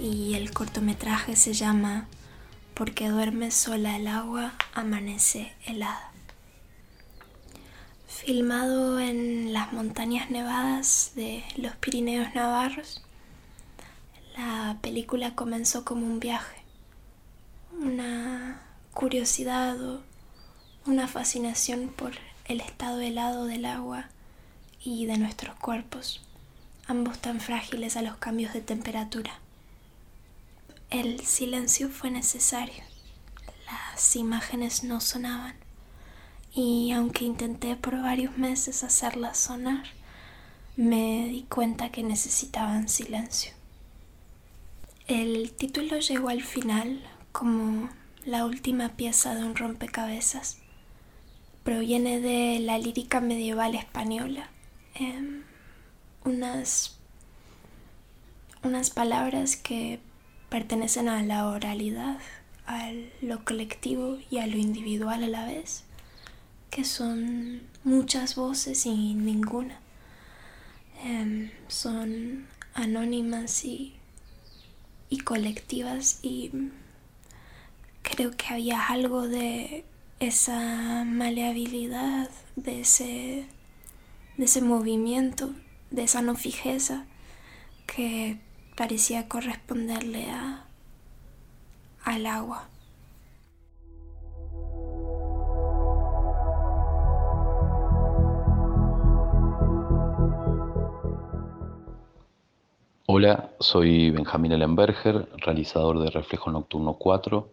Y el cortometraje se llama Porque duerme sola el agua, amanece helada. Filmado en las montañas nevadas de los Pirineos Navarros, la película comenzó como un viaje, una curiosidad o una fascinación por el estado helado del agua y de nuestros cuerpos, ambos tan frágiles a los cambios de temperatura. El silencio fue necesario, las imágenes no sonaban y aunque intenté por varios meses hacerlas sonar, me di cuenta que necesitaban silencio. El título llegó al final como la última pieza de un rompecabezas. Proviene de la lírica medieval española. Em, unas, unas palabras que pertenecen a la oralidad, a lo colectivo y a lo individual a la vez, que son muchas voces y ninguna. Em, son anónimas y, y colectivas y creo que había algo de esa maleabilidad, de ese, de ese movimiento, de esa no fijeza que parecía corresponderle a, al agua. Hola, soy Benjamín Ellenberger, realizador de Reflejo Nocturno 4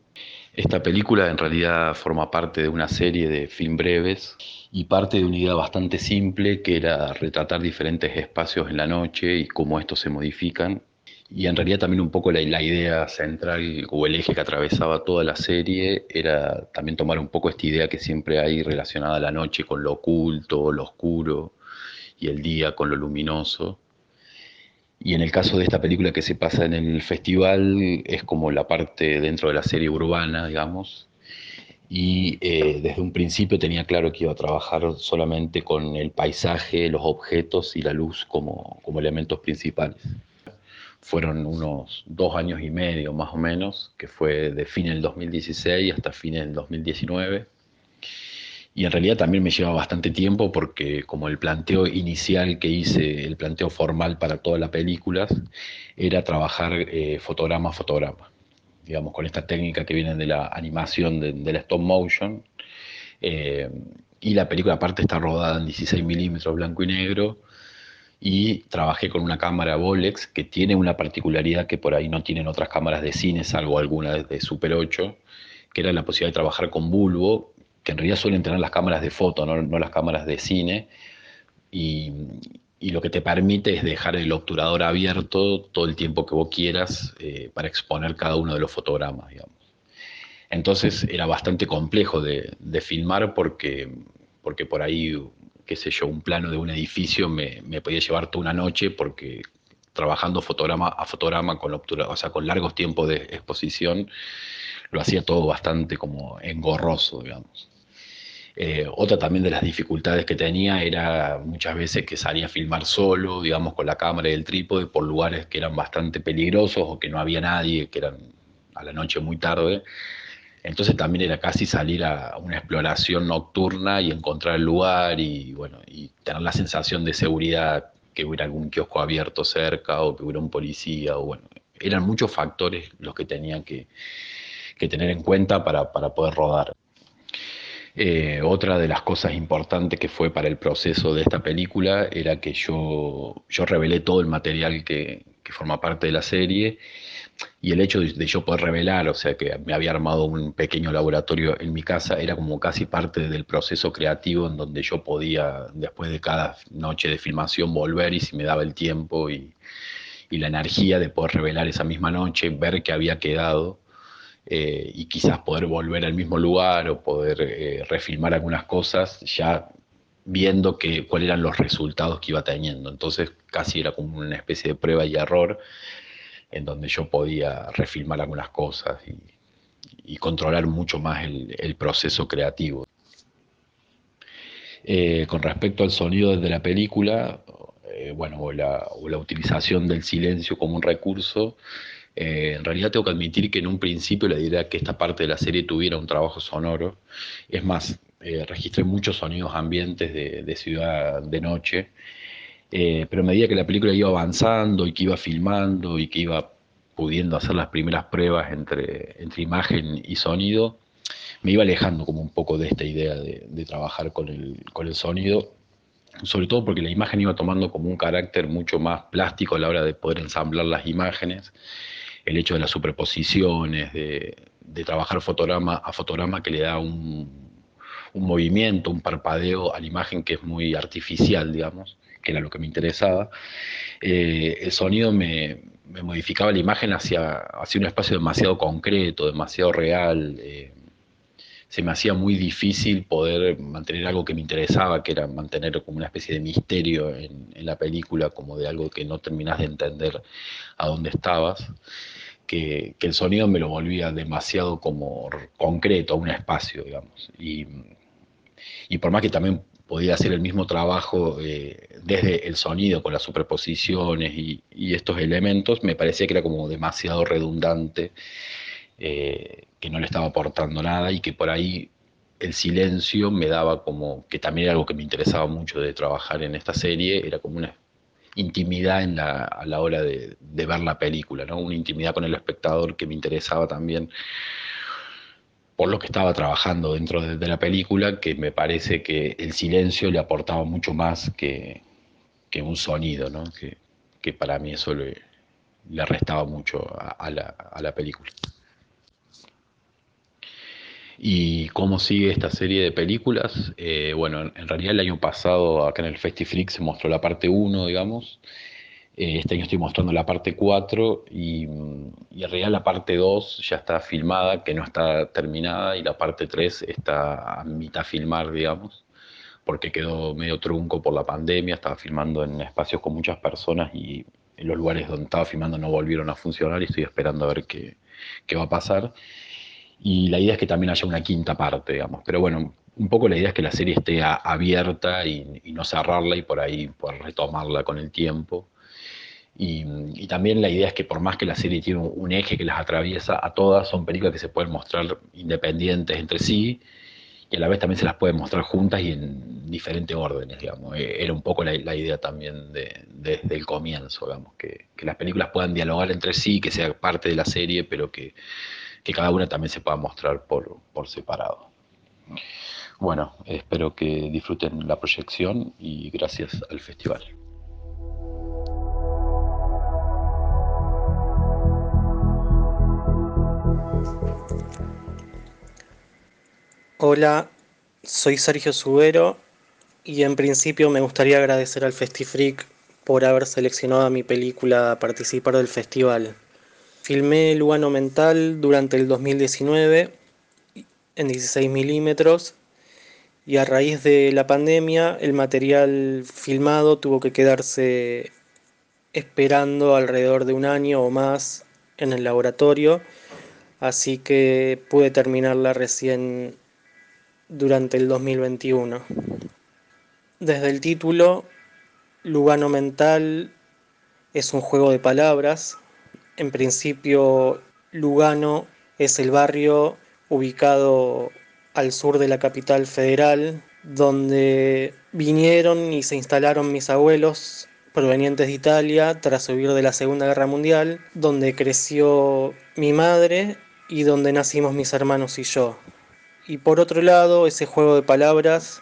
esta película en realidad forma parte de una serie de film breves y parte de una idea bastante simple que era retratar diferentes espacios en la noche y cómo estos se modifican. Y en realidad también un poco la, idea central o el eje que atravesaba toda la serie era también tomar un poco esta idea que siempre hay relacionada la noche con lo oculto, lo oscuro y el día con lo luminoso y en el caso de esta película que se pasa en el festival, es como la parte dentro de la serie urbana, digamos. Y eh, desde un principio tenía claro que iba a trabajar solamente con el paisaje, los objetos y la luz como, como elementos principales. Fueron unos dos años y medio más o menos, que fue de fin del 2016 hasta fin del 2019 y en realidad también me lleva bastante tiempo porque como el planteo inicial que hice, el planteo formal para todas las películas, era trabajar eh, fotograma a fotograma, digamos, con esta técnica que viene de la animación de, la stop motion. Eh, y la película aparte está rodada en 16 milímetros blanco y negro. Y trabajé con una cámara Bolex que tiene una particularidad que por ahí no tienen otras cámaras de cine, salvo alguna de Super 8, que era la posibilidad de trabajar con bulbo que en realidad suelen tener las cámaras de foto, no, las cámaras de cine, y, lo que te permite es dejar el obturador abierto todo el tiempo que vos quieras eh, para exponer cada uno de los fotogramas, digamos. Entonces era bastante complejo de, filmar porque, porque por ahí, qué sé yo, un plano de un edificio me, podía llevar toda una noche porque trabajando fotograma a fotograma con, o sea, con largos tiempos de exposición, lo hacía todo bastante como engorroso, digamos. Eh, otra también de las dificultades que tenía era muchas veces que salía a filmar solo, digamos, con la cámara y el trípode, por lugares que eran bastante peligrosos o que no había nadie, que eran a la noche muy tarde. Entonces también era casi salir a una exploración nocturna y encontrar el lugar y, bueno, y tener la sensación de seguridad, que hubiera algún kiosco abierto cerca o que hubiera un policía, o bueno, eran muchos factores los que tenían que, tener en cuenta para poder rodar. Eh, otra de las cosas importantes que fue para el proceso de esta película era que yo, revelé todo el material que, forma parte de la serie y el hecho de, yo poder revelar, o sea que me había armado un pequeño laboratorio en mi casa, era como casi parte del proceso creativo en donde yo podía, después de cada noche de filmación, volver y si me daba el tiempo y, y la energía de poder revelar esa misma noche, ver qué había quedado eh, y quizás poder volver al mismo lugar o poder eh, refilmar algunas cosas ya viendo que, cuáles eran los resultados que iba teniendo. Entonces casi era como una especie de prueba y error en donde yo podía refilmar algunas cosas y, controlar mucho más el, proceso creativo. Eh, con respecto al sonido de la película, bueno, o la, utilización del silencio como un recurso, eh, en realidad tengo que admitir que en un principio la idea que esta parte de la serie tuviera un trabajo sonoro. Es más, registré muchos sonidos ambientes de, ciudad de noche, pero a medida que la película iba avanzando y que iba filmando y que iba pudiendo hacer las primeras pruebas entre, entre imagen y sonido, me iba alejando como un poco de esta idea de, trabajar con el, con el, sonido, sobre todo porque la imagen iba tomando como un carácter mucho más plástico a la hora de poder ensamblar las imágenes, el hecho de las superposiciones, de, trabajar fotograma a fotograma que le da un, movimiento, un parpadeo a la imagen que es muy artificial, digamos, que era lo que me interesaba. Eh, el sonido me, modificaba la imagen hacia, hacia, un espacio demasiado concreto, demasiado real. Eh, se me hacía muy difícil poder mantener algo que me interesaba, que era mantener como una especie de misterio en, la película, como de algo que no terminás de entender a dónde estabas, que, el sonido me lo volvía demasiado como concreto, a un espacio, digamos. Y, por más que también podía hacer el mismo trabajo eh, desde el sonido, con las superposiciones y, estos elementos, me parecía que era como demasiado redundante. Eh, que no le estaba aportando nada y que por ahí el silencio me daba como, que también era algo que me interesaba mucho de trabajar en esta serie, era como una intimidad en la, a la hora de, ver la película, ¿no? una intimidad con el espectador que me interesaba también por lo que estaba trabajando dentro de, la película, que me parece que el silencio le aportaba mucho más que, un sonido, ¿no? que, para mí eso le, le restaba mucho a, la, a la película. ¿Y cómo sigue esta serie de películas? Eh, bueno, en realidad el año pasado acá en el Festiflix se mostró la parte 1, digamos. Eh, este año estoy mostrando la parte 4 y, en realidad la parte 2 ya está filmada, que no está terminada, y la parte 3 está a mitad filmar, digamos, porque quedó medio trunco por la pandemia, estaba filmando en espacios con muchas personas y en los lugares donde estaba filmando no volvieron a funcionar y estoy esperando a ver qué, qué va a pasar y la idea es que también haya una quinta parte, digamos. Pero bueno, un poco la idea es que la serie esté abierta y, no cerrarla y por ahí poder retomarla con el tiempo. Y, también la idea es que por más que la serie tiene un, eje que las atraviesa a todas, son películas que se pueden mostrar independientes entre sí y a la vez también se las pueden mostrar juntas y en diferentes órdenes, digamos. Eh, era un poco la, idea también desde el comienzo, digamos, que las películas puedan dialogar entre sí, que sea parte de la serie, pero que que cada una también se pueda mostrar por, separado. Bueno, espero que disfruten la proyección y gracias al festival. Hola, soy Sergio Subero y en principio me gustaría agradecer al FestiFreak por haber seleccionado a mi película a participar del festival. Filmé Lugano Mental durante el 2019 en 16 milímetros y a raíz de la pandemia el material filmado tuvo que quedarse esperando alrededor de un año o más en el laboratorio, así que pude terminarla recién durante el 2021. Desde el título, Lugano Mental es un juego de palabras en principio, Lugano es el barrio ubicado al sur de la capital federal, donde vinieron y se instalaron mis abuelos provenientes de Italia tras huir de la Segunda Guerra Mundial, donde creció mi madre y donde nacimos mis hermanos y yo. Y por otro lado, ese juego de palabras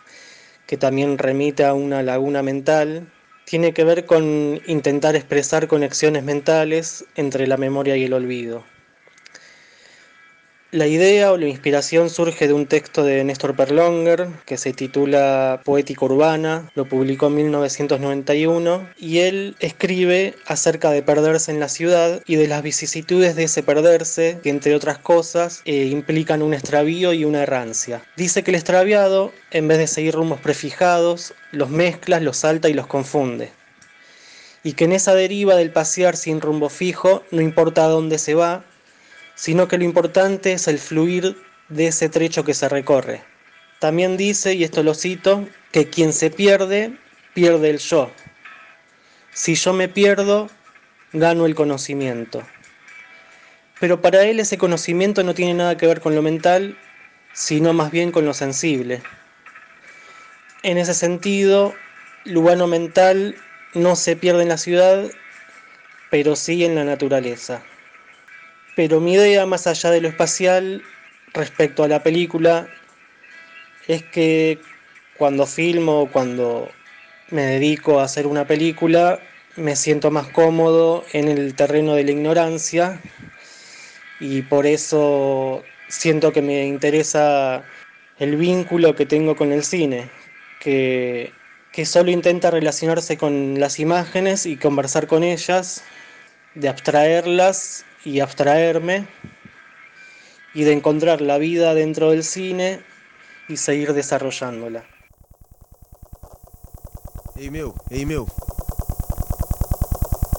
que también remite a una laguna mental, tiene que ver con intentar expresar conexiones mentales entre la memoria y el olvido. La idea o la inspiración surge de un texto de Néstor Perlonger que se titula Poética Urbana, lo publicó en 1991 y él escribe acerca de perderse en la ciudad y de las vicisitudes de ese perderse que entre otras cosas eh, implican un extravío y una errancia. Dice que el extraviado, en vez de seguir rumbos prefijados, los mezcla, los salta y los confunde y que en esa deriva del pasear sin rumbo fijo, no importa a dónde se va, sino que lo importante es el fluir de ese trecho que se recorre. También dice, y esto lo cito, que quien se pierde, pierde el yo. Si yo me pierdo, gano el conocimiento. Pero para él ese conocimiento no tiene nada que ver con lo mental, sino más bien con lo sensible. En ese sentido, Lugano mental no se pierde en la ciudad, pero sí en la naturaleza. Pero mi idea, más allá de lo espacial, respecto a la película, es que cuando filmo, cuando me dedico a hacer una película, me siento más cómodo en el terreno de la ignorancia y por eso siento que me interesa el vínculo que tengo con el cine, que, que solo intenta relacionarse con las imágenes y conversar con ellas, de abstraerlas y abstraerme, y de encontrar la vida dentro del cine y seguir desarrollándola. Ei meu, ei meu.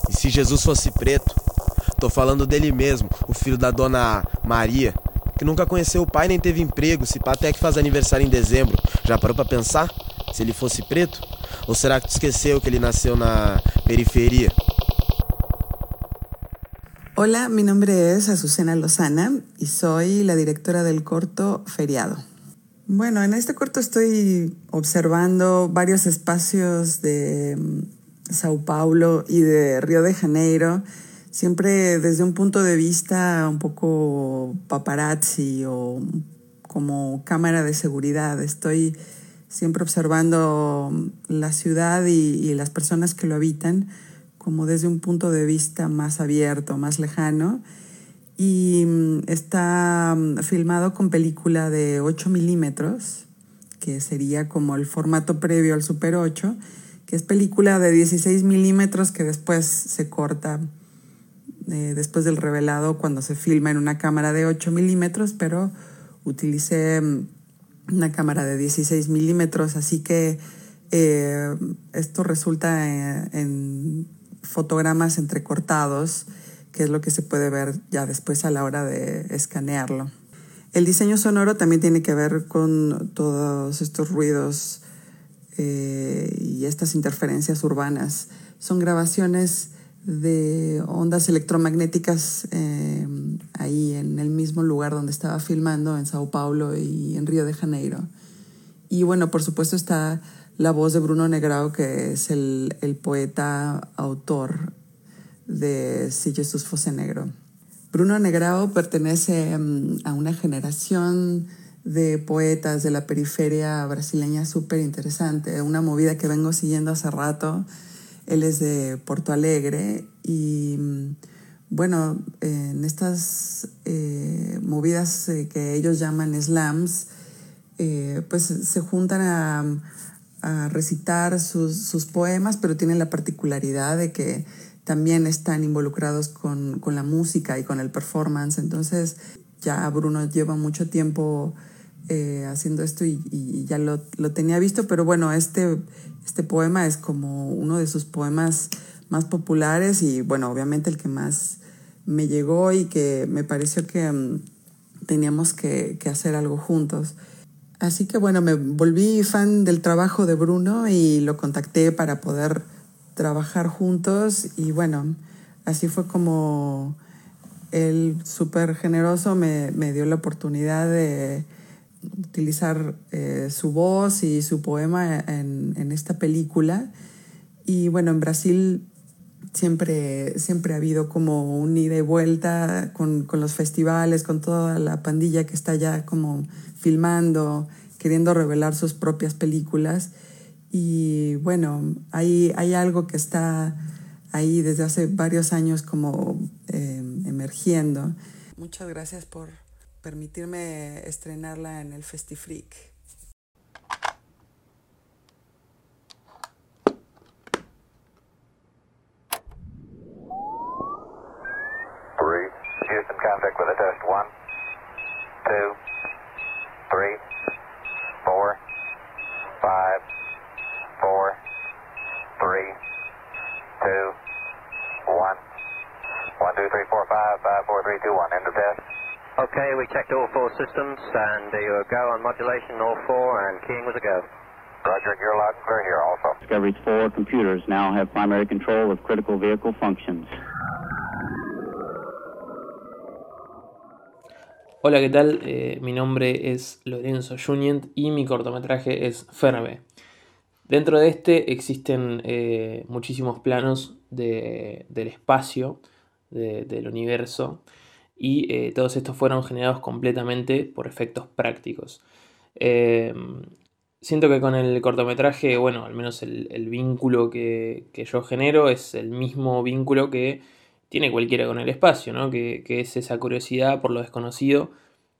E se Jesus fosse preto? Tô falando dele mesmo, o filho da dona Maria, que nunca conheceu o pai nem teve emprego, se pá até que faz aniversário em dezembro. Já parou pra pensar? Se ele fosse preto? Ou será que tu esqueceu que ele nasceu na periferia? Hola, mi nombre es Azucena Lozana y soy la directora del corto Feriado. Bueno, en este corto estoy observando varios espacios de mm, Sao Paulo y de Río de Janeiro, siempre desde un punto de vista un poco paparazzi o como cámara de seguridad. Estoy siempre observando la ciudad y, y las personas que lo habitan como desde un punto de vista más abierto, más lejano. Y mm, está mm, filmado con película de 8 milímetros, que sería como el formato previo al Super 8, que es película de 16 milímetros que después se corta eh, después del revelado cuando se filma en una cámara de 8 milímetros, pero utilicé mm, una cámara de 16 milímetros, así que eh, esto resulta eh, en fotogramas entrecortados, que es lo que se puede ver ya después a la hora de escanearlo. El diseño sonoro también tiene que ver con todos estos ruidos eh, y estas interferencias urbanas. Son grabaciones de ondas electromagnéticas eh, ahí en el mismo lugar donde estaba filmando, en Sao Paulo y en Río de Janeiro. Y bueno, por supuesto está la voz de Bruno Negrao, que es el, el poeta autor de Si Jesús fuese negro. Bruno Negrao pertenece mm, a una generación de poetas de la periferia brasileña súper interesante, una movida que vengo siguiendo hace rato. Él es de Porto Alegre y mm, bueno, en estas eh, movidas eh, que ellos llaman slams, eh, pues se juntan a, a recitar sus, sus, poemas, pero tienen la particularidad de que también están involucrados con, con, la música y con el performance. Entonces ya Bruno lleva mucho tiempo eh, haciendo esto y, ya lo, lo, tenía visto, pero bueno, este, este poema es como uno de sus poemas más populares y bueno, obviamente el que más me llegó y que me pareció que um, teníamos que hacer algo juntos. Así que bueno, me volví fan del trabajo de Bruno y lo contacté para poder trabajar juntos y bueno, así fue como él súper generoso me, me, dio la oportunidad de utilizar eh, su voz y su poema en, en, esta película. Y bueno, en Brasil siempre, siempre ha habido como un ida y vuelta con, con los festivales, con toda la pandilla que está ya como filmando, queriendo revelar sus propias películas. Y bueno, hay, hay algo que está ahí desde hace varios años como eh, emergiendo. Muchas gracias por permitirme estrenarla en el Festifreak. Systems and you were go on modulation, all four, and keying was a go. Roger, you're loud and clear here also. Discovery's four computers now have primary control of critical vehicle functions. Hola, ¿qué tal? Eh, mi nombre es Lorenzo Junient y mi cortometraje es Ferbe. Dentro de este existen eh, muchísimos planos de- del espacio, de- del universo, y eh, todos estos fueron generados completamente por efectos prácticos. Eh, siento que con el cortometraje, bueno, al menos el, vínculo que, que yo genero es el mismo vínculo que tiene cualquiera con el espacio, ¿no? Que, que es esa curiosidad por lo desconocido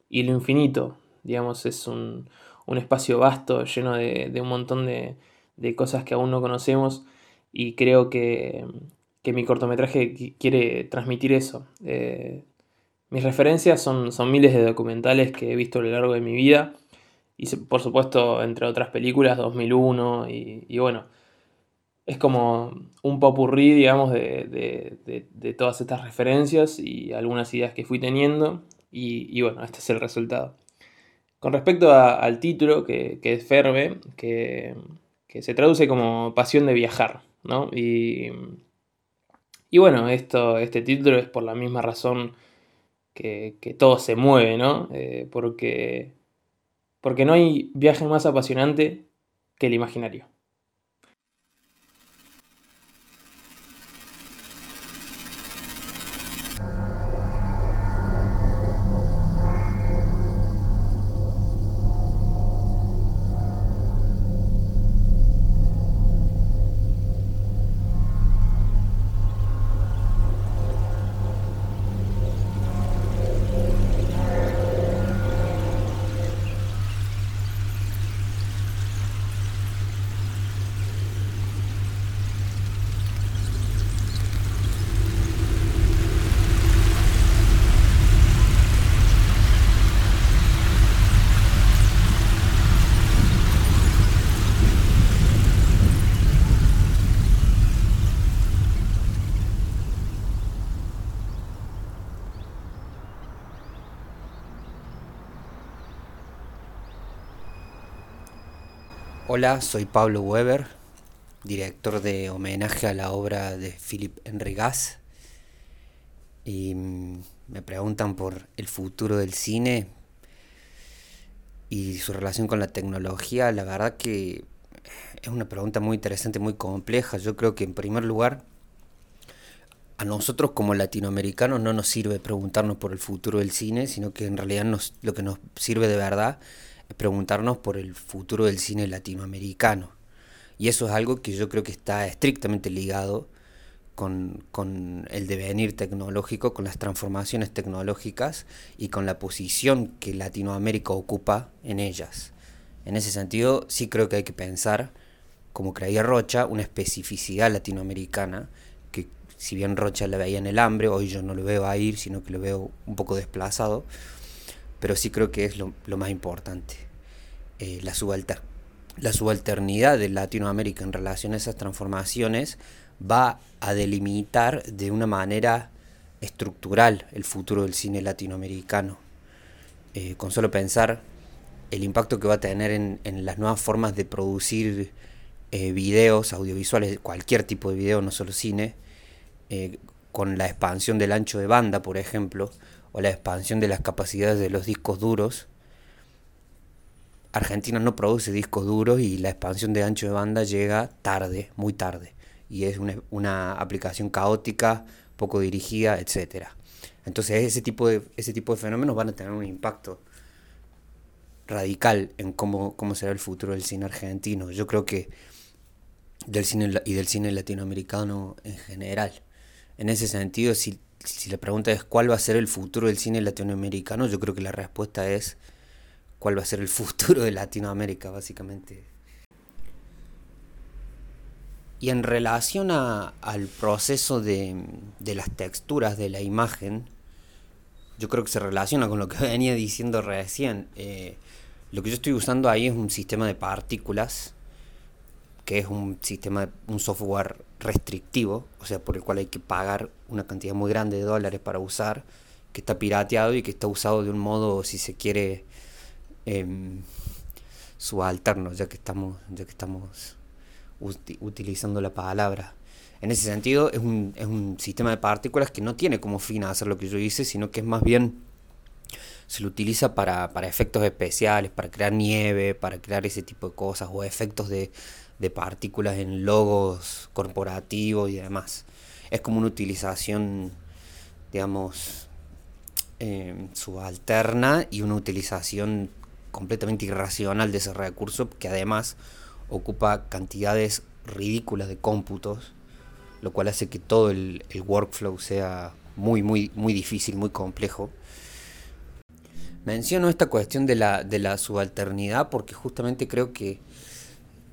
y lo infinito. Digamos, es un, un espacio vasto, lleno de, de un montón de, de cosas que aún no conocemos y creo que, que mi cortometraje qui- quiere transmitir eso. Eh, mis referencias son, son miles de documentales que he visto a lo largo de mi vida y por supuesto, entre otras películas, 2001 y, bueno, es como un popurrí, digamos, de, de- de- todas estas referencias y algunas ideas que fui teniendo. Y, bueno, este es el resultado. Con respecto al título, que, que es Ferbe, que, que se traduce como pasión de viajar, ¿no? Y, y bueno, esto, este título es por la misma razón que, todo se mueve, ¿no? Eh, porque, porque no hay viaje más apasionante que el imaginario. Hola, soy Pablo Weber, director de homenaje a la obra de Philip Henry Gass. Y mm, me preguntan por el futuro del cine y su relación con la tecnología. La verdad que es una pregunta muy interesante, muy compleja. Yo creo que en primer lugar, a nosotros como latinoamericanos no nos sirve preguntarnos por el futuro del cine, sino que en realidad nos, lo que nos sirve de verdad es preguntarnos por el futuro del cine latinoamericano. Y eso es algo que yo creo que está estrictamente ligado con, con el devenir tecnológico, con las transformaciones tecnológicas y con la posición que Latinoamérica ocupa en ellas. En ese sentido, sí creo que hay que pensar, como creía Rocha, una especificidad latinoamericana, que si bien Rocha la veía en el hambre, hoy yo no lo veo a ir, sino que lo veo un poco desplazado, pero sí creo que es lo, más importante. Eh, la, la subalternidad de Latinoamérica en relación a esas transformaciones va a delimitar de una manera estructural el futuro del cine latinoamericano. Eh, con solo pensar el impacto que va a tener en, en las nuevas formas de producir eh, videos audiovisuales, cualquier tipo de video, no solo cine, con la expansión del ancho de banda, por ejemplo, o la expansión de las capacidades de los discos duros. Argentina no produce discos duros y la expansión de ancho de banda llega tarde, muy tarde. Y es una, una aplicación caótica, poco dirigida, etc. Entonces ese tipo, de, ese tipo de fenómenos van a tener un impacto radical en cómo, cómo será el futuro del cine argentino. Yo creo que del cine y del cine latinoamericano en general. En ese sentido, si, si la pregunta es cuál va a ser el futuro del cine latinoamericano, yo creo que la respuesta es cuál va a ser el futuro de Latinoamérica, básicamente. Y en relación a, al proceso de, de, las texturas de la imagen, yo creo que se relaciona con lo que venía diciendo recién. Eh, lo que yo estoy usando ahí es un sistema de partículas, que es un sistema, un software restrictivo, o sea, por el cual hay que pagar una cantidad muy grande de dólares para usar, que está pirateado y que está usado de un modo, si se quiere, eh, subalterno, ya que estamos, ya que estamos utilizando la palabra. En ese sentido, es un, es un sistema de partículas que no tiene como fin hacer lo que yo hice, sino que es más bien se lo utiliza para, para, efectos especiales, para crear nieve, para crear ese tipo de cosas, o efectos de, de partículas en logos corporativos y demás. Es como una utilización, digamos, eh, subalterna y una utilización completamente irracional de ese recurso que además ocupa cantidades ridículas de cómputos, lo cual hace que todo el, el workflow sea muy, muy, muy difícil, muy complejo. Menciono esta cuestión de la, de la subalternidad porque justamente creo que,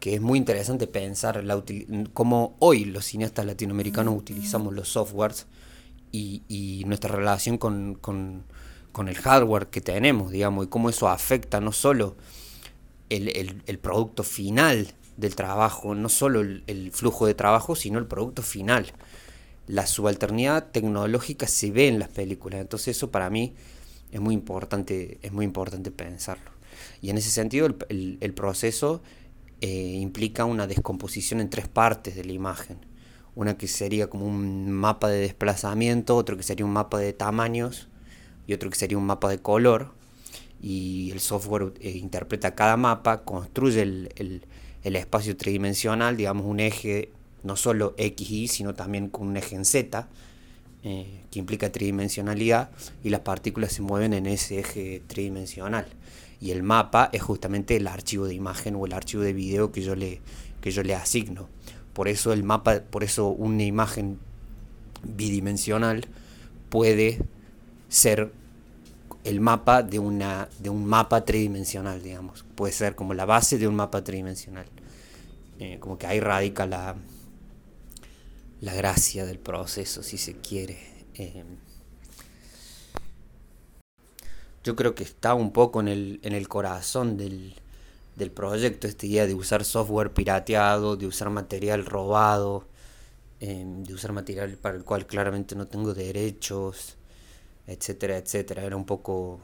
que es muy interesante pensar la cómo hoy los cineastas latinoamericanos utilizamos los softwares y, y nuestra relación con, con, con, el hardware que tenemos, digamos, y cómo eso afecta no solo el, el, el producto final del trabajo, no solo el, el, flujo de trabajo, sino el producto final. La subalternidad tecnológica se ve en las películas, entonces eso para mí es muy importante, es muy importante pensarlo. Y en ese sentido el, el, proceso eh, implica una descomposición en tres partes de la imagen. Una que sería como un mapa de desplazamiento, otro que sería un mapa de tamaños y otro que sería un mapa de color. Y el software eh, interpreta cada mapa, construye el, el, espacio tridimensional, digamos un eje no solo X, Y, sino también con un eje en Z eh, que implica tridimensionalidad y las partículas se mueven en ese eje tridimensional. Y el mapa es justamente el archivo de imagen o el archivo de video que yo le, que yo le asigno. Por eso el mapa, por eso una imagen bidimensional puede ser el mapa de, una, de un mapa tridimensional, digamos. Puede ser como la base de un mapa tridimensional. Eh, como que ahí radica la, la gracia del proceso, si se quiere. Eh, yo creo que está un poco en el, en el corazón del, del proyecto, esta idea de usar software pirateado, de usar material robado, eh, de usar material para el cual claramente no tengo derechos, etcétera, etcétera. Era un poco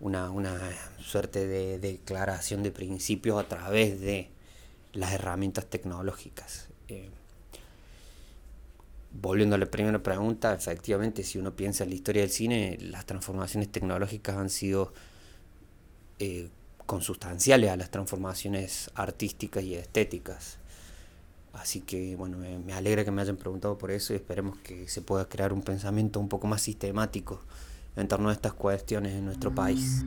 una, una suerte de declaración de principios a través de las herramientas tecnológicas. Eh, volviendo a la primera pregunta, efectivamente, si uno piensa en la historia del cine, las transformaciones tecnológicas han sido eh, consustanciales a las transformaciones artísticas y estéticas. Así que, bueno, me, me, alegra que me hayan preguntado por eso y esperemos que se pueda crear un pensamiento un poco más sistemático en torno a estas cuestiones en nuestro país.